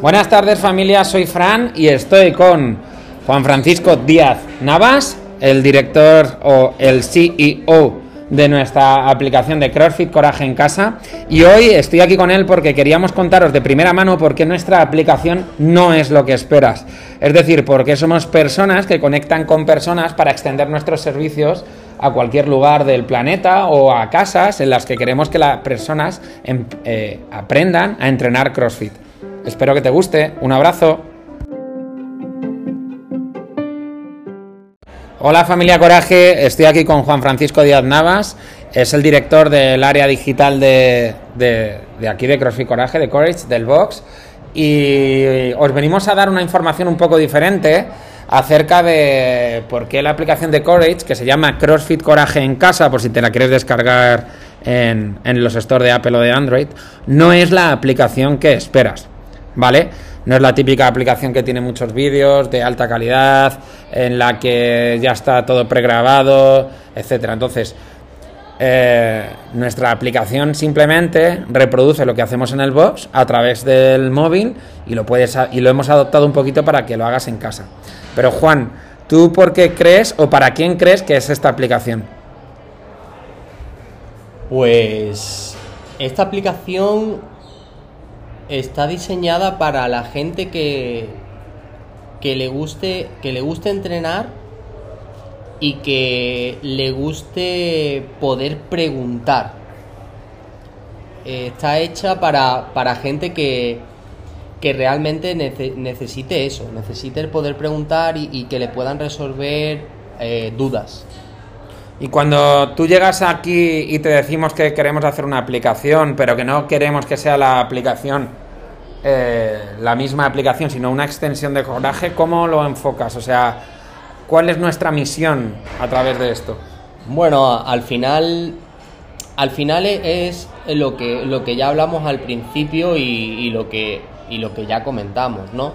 Buenas tardes familia, soy Fran y estoy con Juan Francisco Díaz Navas, el director o el CEO de nuestra aplicación de CrossFit Coraje en Casa. Y hoy estoy aquí con él porque queríamos contaros de primera mano por qué nuestra aplicación no es lo que esperas. Es decir, porque somos personas que conectan con personas para extender nuestros servicios a cualquier lugar del planeta o a casas en las que queremos que las personas em, eh, aprendan a entrenar CrossFit. Espero que te guste. Un abrazo. Hola familia Coraje, estoy aquí con Juan Francisco Díaz Navas, es el director del área digital de, aquí de CrossFit Coraje, de Courage, del Box, y os venimos a dar una información un poco diferente acerca de por qué la aplicación de Courage, que se llama CrossFit Coraje en casa, por si te la quieres descargar en, en los stores de Apple o de Android, no es la aplicación que esperas. ¿vale? No es la típica aplicación que tiene muchos vídeos de alta calidad, en la que ya está todo pregrabado, etcétera. Entonces, eh, nuestra aplicación simplemente reproduce lo que hacemos en el box a través del móvil y lo puedes y lo hemos adoptado un poquito para que lo hagas en casa. Pero Juan, ¿tú por qué crees o para quién crees que es esta aplicación? Pues esta aplicación está diseñada para la gente que, que le guste que le guste entrenar y que le guste poder preguntar. está hecha para, para gente que, que realmente necesite eso, necesite el poder preguntar y, que le puedan resolver eh, dudas. Y cuando tú llegas aquí y te decimos que queremos hacer una aplicación, pero que no queremos que sea la aplicación, eh, la misma aplicación, sino una extensión de coraje, ¿cómo lo enfocas? O sea, ¿cuál es nuestra misión a través de esto? Bueno, al final, al final es lo que, lo que ya hablamos al principio y, lo, que, y lo que ya comentamos, ¿no?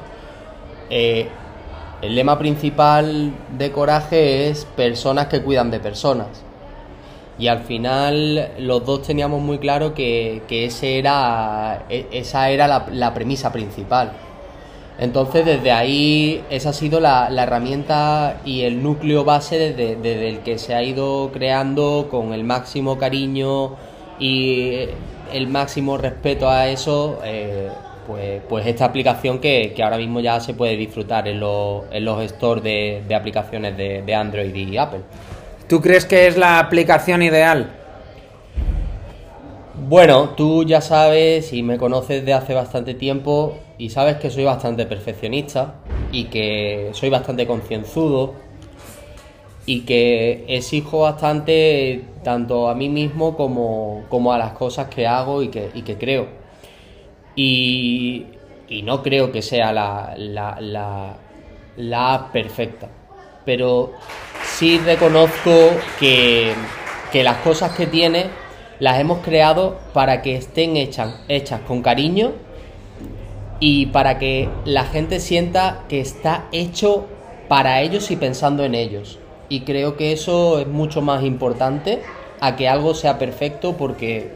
Eh, el lema principal de Coraje es personas que cuidan de personas. Y al final los dos teníamos muy claro que, ese era, e, esa era la, premisa principal. Entonces desde ahí esa ha sido la, herramienta y el núcleo base desde, el que se ha ido creando con el máximo cariño y el máximo respeto a eso. Eh, pues, pues esta aplicación que, ahora mismo ya se puede disfrutar en, los, en los stores de, aplicaciones de, Android y Apple. ¿Tú crees que es la aplicación ideal? Bueno, tú ya sabes y me conoces de hace bastante tiempo y sabes que soy bastante perfeccionista y que soy bastante concienzudo y que exijo bastante tanto a mí mismo como, como a las cosas que hago y que, y que creo. Y, no creo que sea la, la, app perfecta. Pero sí reconozco que, las cosas que tiene las hemos creado para que estén hechas, hechas con cariño y para que la gente sienta que está hecho para ellos y pensando en ellos. Y creo que eso es mucho más importante a que algo sea perfecto porque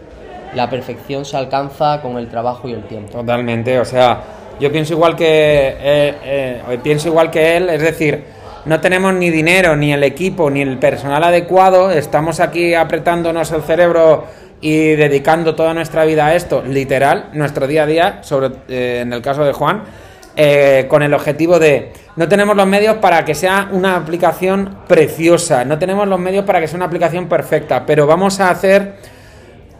la perfección se alcanza con el trabajo y el tiempo. Totalmente, o sea, yo pienso igual que eh, eh, pienso igual que él, es decir, no tenemos ni dinero, ni el equipo, ni el personal adecuado, estamos aquí apretándonos el cerebro y dedicando toda nuestra vida a esto, literal, nuestro día a día, sobre, eh, en el caso de Juan, con el objetivo de no tenemos los medios para que sea una aplicación preciosa, no tenemos los medios para que sea una aplicación perfecta, pero vamos a hacer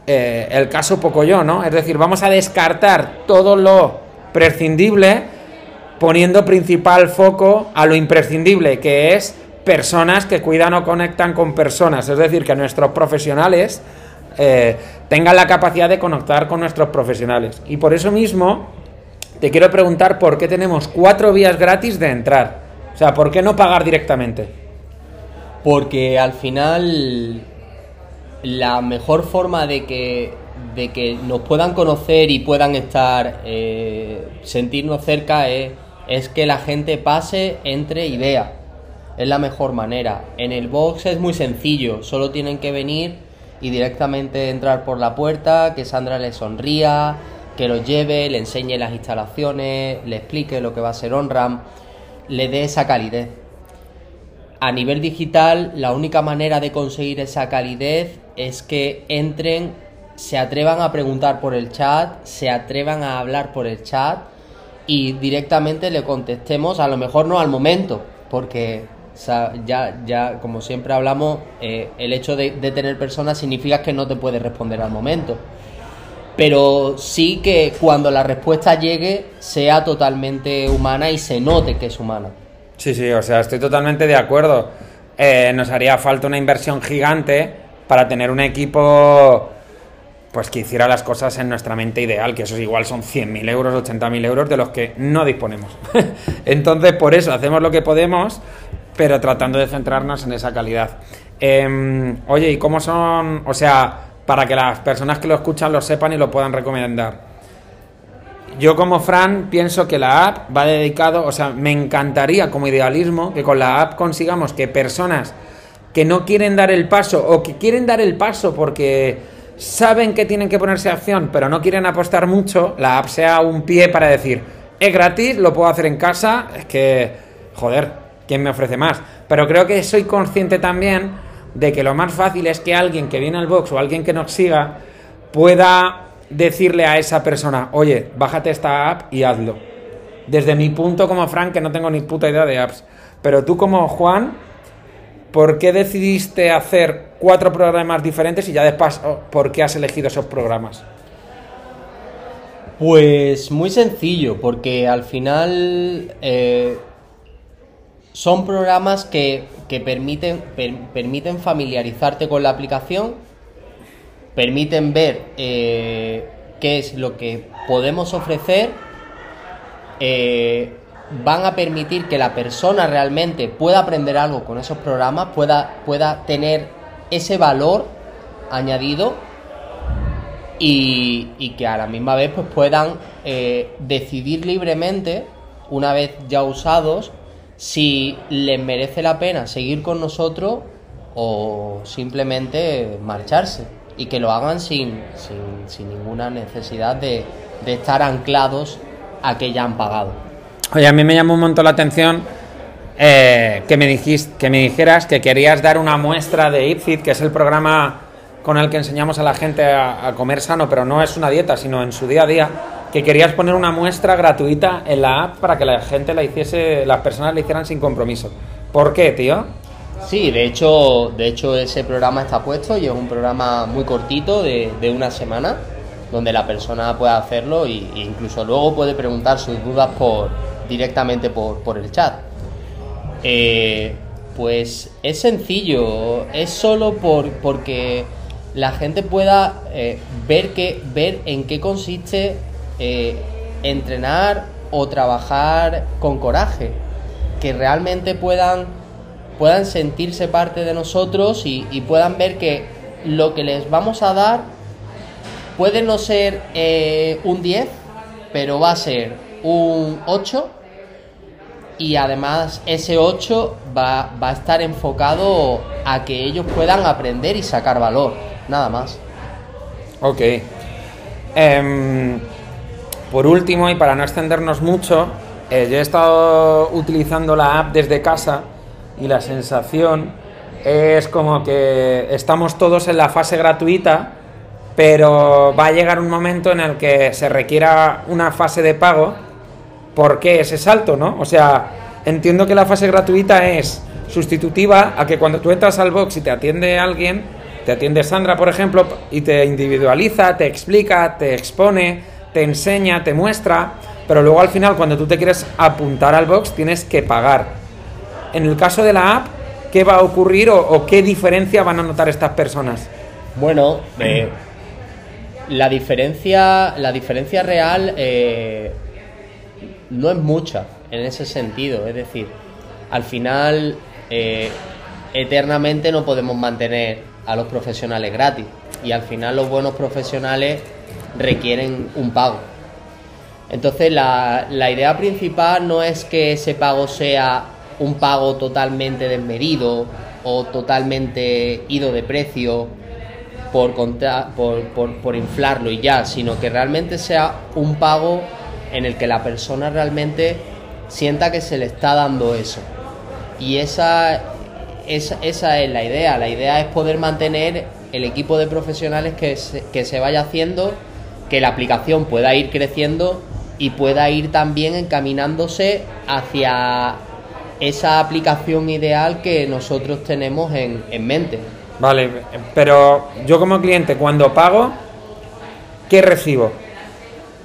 eh, el caso poco yo, ¿no? Es decir, vamos a descartar todo lo prescindible poniendo principal foco a lo imprescindible, que es personas que cuidan o conectan con personas. Es decir, que nuestros profesionales eh, tengan la capacidad de conectar con nuestros profesionales. Y por eso mismo te quiero preguntar por qué tenemos cuatro vías gratis de entrar. O sea, ¿por qué no pagar directamente? Porque al final la mejor forma de que, de que nos puedan conocer y puedan estar, eh, sentirnos cerca es, es que la gente pase, entre y vea. Es la mejor manera. En el box es muy sencillo, solo tienen que venir y directamente entrar por la puerta, que Sandra le sonría, que lo lleve, le enseñe las instalaciones, le explique lo que va a ser OnRAM, le dé esa calidez. A nivel digital, la única manera de conseguir esa calidez es que entren, se atrevan a preguntar por el chat, se atrevan a hablar por el chat y directamente le contestemos, a lo mejor no al momento, porque ya, ya como siempre hablamos, eh, el hecho de, tener personas significa que no te puede responder al momento pero sí que cuando la respuesta llegue sea totalmente humana y se note que es humana. Sí, sí, o sea, estoy totalmente de acuerdo. Eh, nos haría falta una inversión gigante para tener un equipo pues que hiciera las cosas en nuestra mente ideal, que eso igual son 100.000 euros, 80.000 euros de los que no disponemos. Entonces, por eso hacemos lo que podemos, pero tratando de centrarnos en esa calidad. Em, oye, ¿y cómo son? O sea, para que las personas que lo escuchan lo sepan y lo puedan recomendar. Yo como Fran pienso que la app va dedicado, o sea, me encantaría como idealismo que con la app consigamos que personas que no quieren dar el paso o que quieren dar el paso porque saben que tienen que ponerse acción pero no quieren apostar mucho, la app sea un pie para decir, es gratis, lo puedo hacer en casa, es que, joder, ¿quién me ofrece más? Pero creo que soy consciente también de que lo más fácil es que alguien que viene al box o alguien que nos siga pueda decirle a esa persona, oye, bájate esta app y hazlo. Desde mi punto como Frank, que no tengo ni puta idea de apps. Pero tú como Juan, ¿por qué decidiste hacer cuatro programas diferentes y ya después, por qué has elegido esos programas? Pues muy sencillo, porque al final eh, son programas que, permiten, permiten familiarizarte con la aplicación, permiten ver eh, qué es lo que podemos ofrecer, eh, van a permitir que la persona realmente pueda aprender algo con esos programas, pueda, pueda tener ese valor añadido y, que a la misma vez pues puedan eh, decidir libremente, una vez ya usados, si les merece la pena seguir con nosotros o simplemente marcharse y que lo hagan sin, sin, ninguna necesidad de, estar anclados a que ya han pagado. Oye, a mí me llamó un montón la atención eh, que, me dijiste, que me dijeras que querías dar una muestra de IPFIT, que es el programa con el que enseñamos a la gente a comer sano, pero no es una dieta, sino en su día a día que querías poner una muestra gratuita en la app para que la gente la hiciese, las personas la hicieran sin compromiso. ¿Por qué, tío? Sí, de hecho, de hecho ese programa está puesto y es un programa muy cortito de, una semana donde la persona puede hacerlo e incluso luego puede preguntar sus dudas por directamente por, el chat. Eh, pues es sencillo, es solo por, porque la gente pueda eh, ver, que, ver en qué consiste eh, entrenar o trabajar con coraje, que realmente puedan, puedan sentirse parte de nosotros y, puedan ver que lo que les vamos a dar puede no ser un 10, pero va a ser un 8 y además ese 8 va, va, a estar enfocado a que ellos puedan aprender y sacar valor, nada más. Ok. Em, por último, y para no extendernos mucho, eh, yo he estado utilizando la app desde casa y la sensación es como que estamos todos en la fase gratuita, pero va a llegar un momento en el que se requiera una fase de pago. ¿Por qué ese salto, no? O sea, entiendo que la fase gratuita es sustitutiva a que cuando tú entras al box y te atiende alguien, te atiende Sandra, por ejemplo, y te individualiza, te explica, te expone, te enseña, te muestra, pero luego al final cuando tú te quieres apuntar al box tienes que pagar. En el caso de la app, ¿qué va a ocurrir o, qué diferencia van a notar estas personas? Bueno, eh, la diferencia, la diferencia real eh, no es mucha en ese sentido. Es decir, al final, eh, eternamente no podemos mantener a los profesionales gratis. Y al final los buenos profesionales requieren un pago. Entonces la, idea principal no es que ese pago sea un pago totalmente desmedido o totalmente ido de precio, por, por, por, por inflarlo y ya, sino que realmente sea un pago en el que la persona realmente sienta que se le está dando eso. Y esa, esa, esa es la idea. La idea es poder mantener el equipo de profesionales que se, que se vaya haciendo, que la aplicación pueda ir creciendo y pueda ir también encaminándose hacia esa aplicación ideal que nosotros tenemos en, en mente. Vale, pero yo como cliente cuando pago, ¿qué recibo?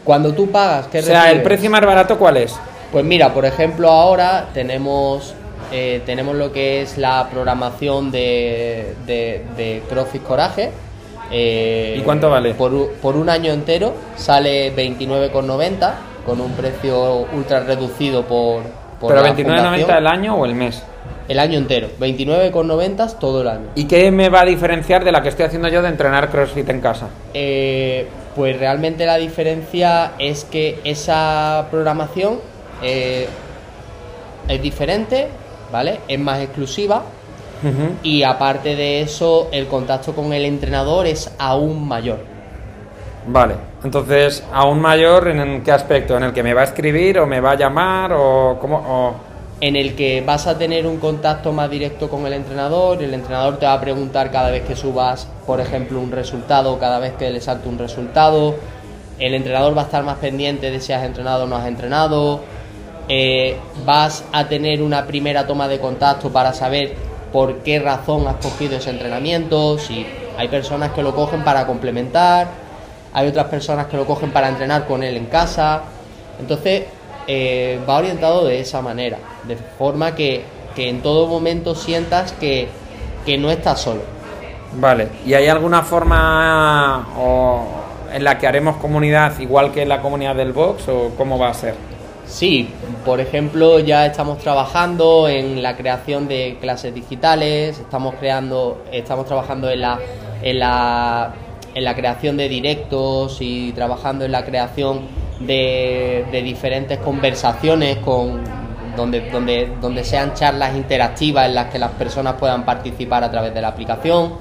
Cuando tú pagas, ¿qué O sea, ¿el precio más barato cuál es? Pues mira, por ejemplo, ahora tenemos, eh, tenemos lo que es la programación de, de, de CrossFit Coraje. Eh, ¿Y cuánto vale? Por, por un año entero sale 29,90 con un precio ultra reducido por, por ¿Pero la 29.90 fundación. el año o el mes? El año entero, 29,90 todo el año. ¿Y qué me va a diferenciar de la que estoy haciendo yo de entrenar CrossFit en casa? Eh, pues realmente la diferencia es que esa programación eh, es diferente, ¿vale? Es más exclusiva y aparte de eso el contacto con el entrenador es aún mayor. Vale, entonces, aún mayor, ¿en qué aspecto? ¿En el que me va a escribir o me va a llamar o cómo? o- En el que vas a tener un contacto más directo con el entrenador, el entrenador te va a preguntar cada vez que subas, por ejemplo, un resultado, cada vez que le salte un resultado, el entrenador va a estar más pendiente de si has entrenado o no has entrenado, eh, vas a tener una primera toma de contacto para saber por qué razón has cogido ese entrenamiento, si hay personas que lo cogen para complementar, hay otras personas que lo cogen para entrenar con él en casa, entonces eh, va orientado de esa manera, de forma que, que en todo momento sientas que, que no estás solo. Vale, ¿y hay alguna forma o, en la que haremos comunidad igual que en la comunidad del box o cómo va a ser? Sí, por ejemplo, ya estamos trabajando en la creación de clases digitales, estamos creando, estamos trabajando en la, en la, en la creación de directos y trabajando en la creación de, de diferentes conversaciones con donde, donde, donde sean charlas interactivas en las que las personas puedan participar a través de la aplicación.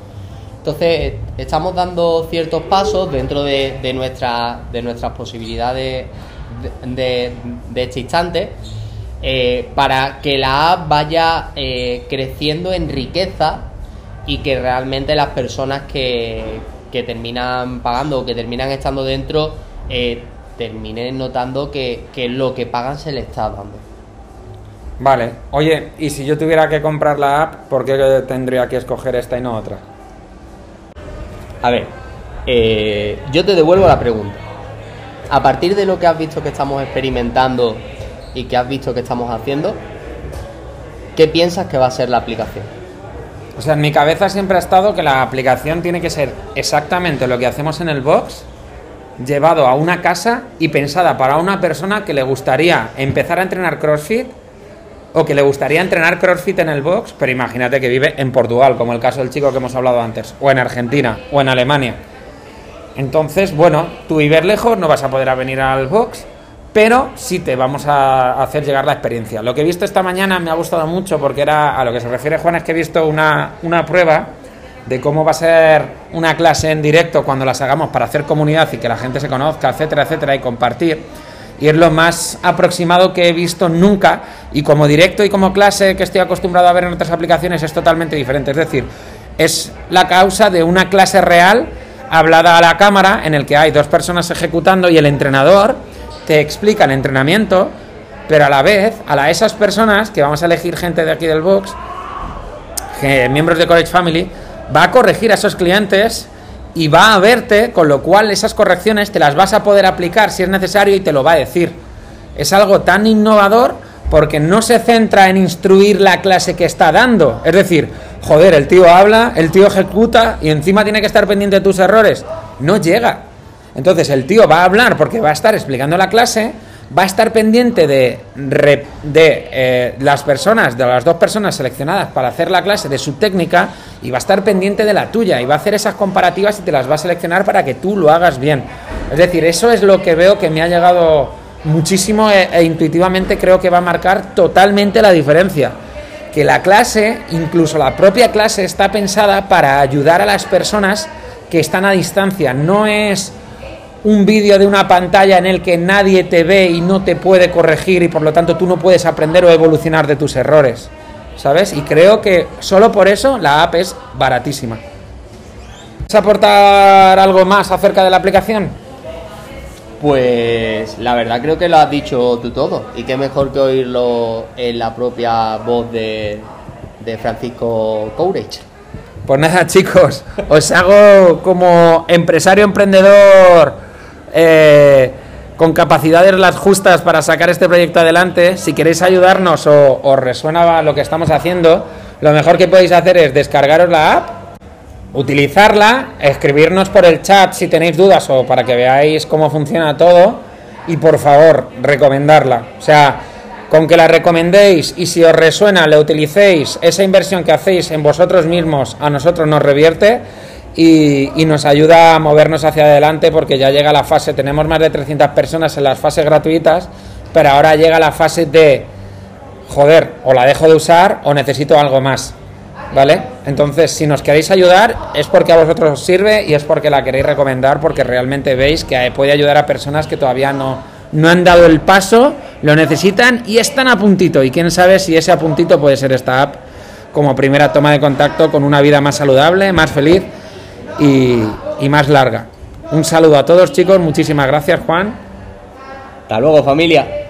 Entonces, estamos dando ciertos pasos dentro de, de, nuestra- de nuestras posibilidades de, de- este instante eh, para que la app vaya eh, creciendo en riqueza y que realmente las personas que, que terminan pagando o que terminan estando dentro eh, terminen notando que, que lo que pagan se les está dando. Vale, oye, y si yo tuviera que comprar la app, ¿por qué tendría que escoger esta y no otra? A ver, eh, yo te devuelvo la pregunta. A partir de lo que has visto que estamos experimentando y que has visto que estamos haciendo, ¿qué piensas que va a ser la aplicación? O sea, en mi cabeza siempre ha estado que la aplicación tiene que ser exactamente lo que hacemos en el box, llevado a una casa y pensada para una persona que le gustaría empezar a entrenar CrossFit o que le gustaría entrenar CrossFit en el box, pero imagínate que vive en Portugal, como el caso del chico que hemos hablado antes, o en Argentina, o en Alemania. Entonces, bueno, tú vives lejos, no vas a poder venir al box, pero sí te vamos a hacer llegar la experiencia. Lo que he visto esta mañana me ha gustado mucho porque era a lo que se refiere Juan, es que he visto una, una prueba de cómo va a ser una clase en directo cuando las hagamos para hacer comunidad y que la gente se conozca, etcétera, etcétera, y compartir. Y es lo más aproximado que he visto nunca. Y como directo y como clase que estoy acostumbrado a ver en otras aplicaciones es totalmente diferente. Es decir, es la causa de una clase real hablada a la cámara en el que hay dos personas ejecutando y el entrenador te explica el entrenamiento, pero a la vez a la, esas personas que vamos a elegir gente de aquí del box, que, miembros de College Family, va a corregir a esos clientes y va a verte, con lo cual esas correcciones te las vas a poder aplicar si es necesario y te lo va a decir. Es algo tan innovador porque no se centra en instruir la clase que está dando. Es decir, joder, el tío habla, el tío ejecuta y encima tiene que estar pendiente de tus errores. No llega. Entonces el tío va a hablar porque va a estar explicando la clase, va a estar pendiente de, eh, las personas, de las dos personas seleccionadas para hacer la clase, de su técnica, y va a estar pendiente de la tuya, y va a hacer esas comparativas y te las va a seleccionar para que tú lo hagas bien. Es decir, eso es lo que veo que me ha llegado muchísimo e, e intuitivamente creo que va a marcar totalmente la diferencia. Que la clase, incluso la propia clase, está pensada para ayudar a las personas que están a distancia. No es un vídeo de una pantalla en el que nadie te ve y no te puede corregir y por lo tanto tú no puedes aprender o evolucionar de tus errores. ¿Sabes? Y creo que solo por eso la app es baratísima. ¿Vas a aportar algo más acerca de la aplicación? Pues la verdad creo que lo has dicho tú todo. Y qué mejor que oírlo en la propia voz de, de Francisco Courage. Pues nada, chicos, os hago como empresario emprendedor eh, con capacidades las justas para sacar este proyecto adelante. Si queréis ayudarnos o os resuena lo que estamos haciendo, lo mejor que podéis hacer es descargaros la app, utilizarla, escribirnos por el chat si tenéis dudas o para que veáis cómo funciona todo y por favor, recomendarla. O sea, con que la recomendéis y si os resuena, le utilicéis, esa inversión que hacéis en vosotros mismos a nosotros nos revierte y, nos ayuda a movernos hacia adelante porque ya llega la fase, tenemos más de 300 personas en las fases gratuitas, pero ahora llega la fase de, joder, o la dejo de usar o necesito algo más. ¿Vale? Entonces, si nos queréis ayudar, es porque a vosotros os sirve y es porque la queréis recomendar, porque realmente veis que puede ayudar a personas que todavía no, no han dado el paso, lo necesitan y están a puntito. Y quién sabe si ese a puntito puede ser esta app como primera toma de contacto con una vida más saludable, más feliz y, más larga. Un saludo a todos chicos, muchísimas gracias Juan. Hasta luego familia.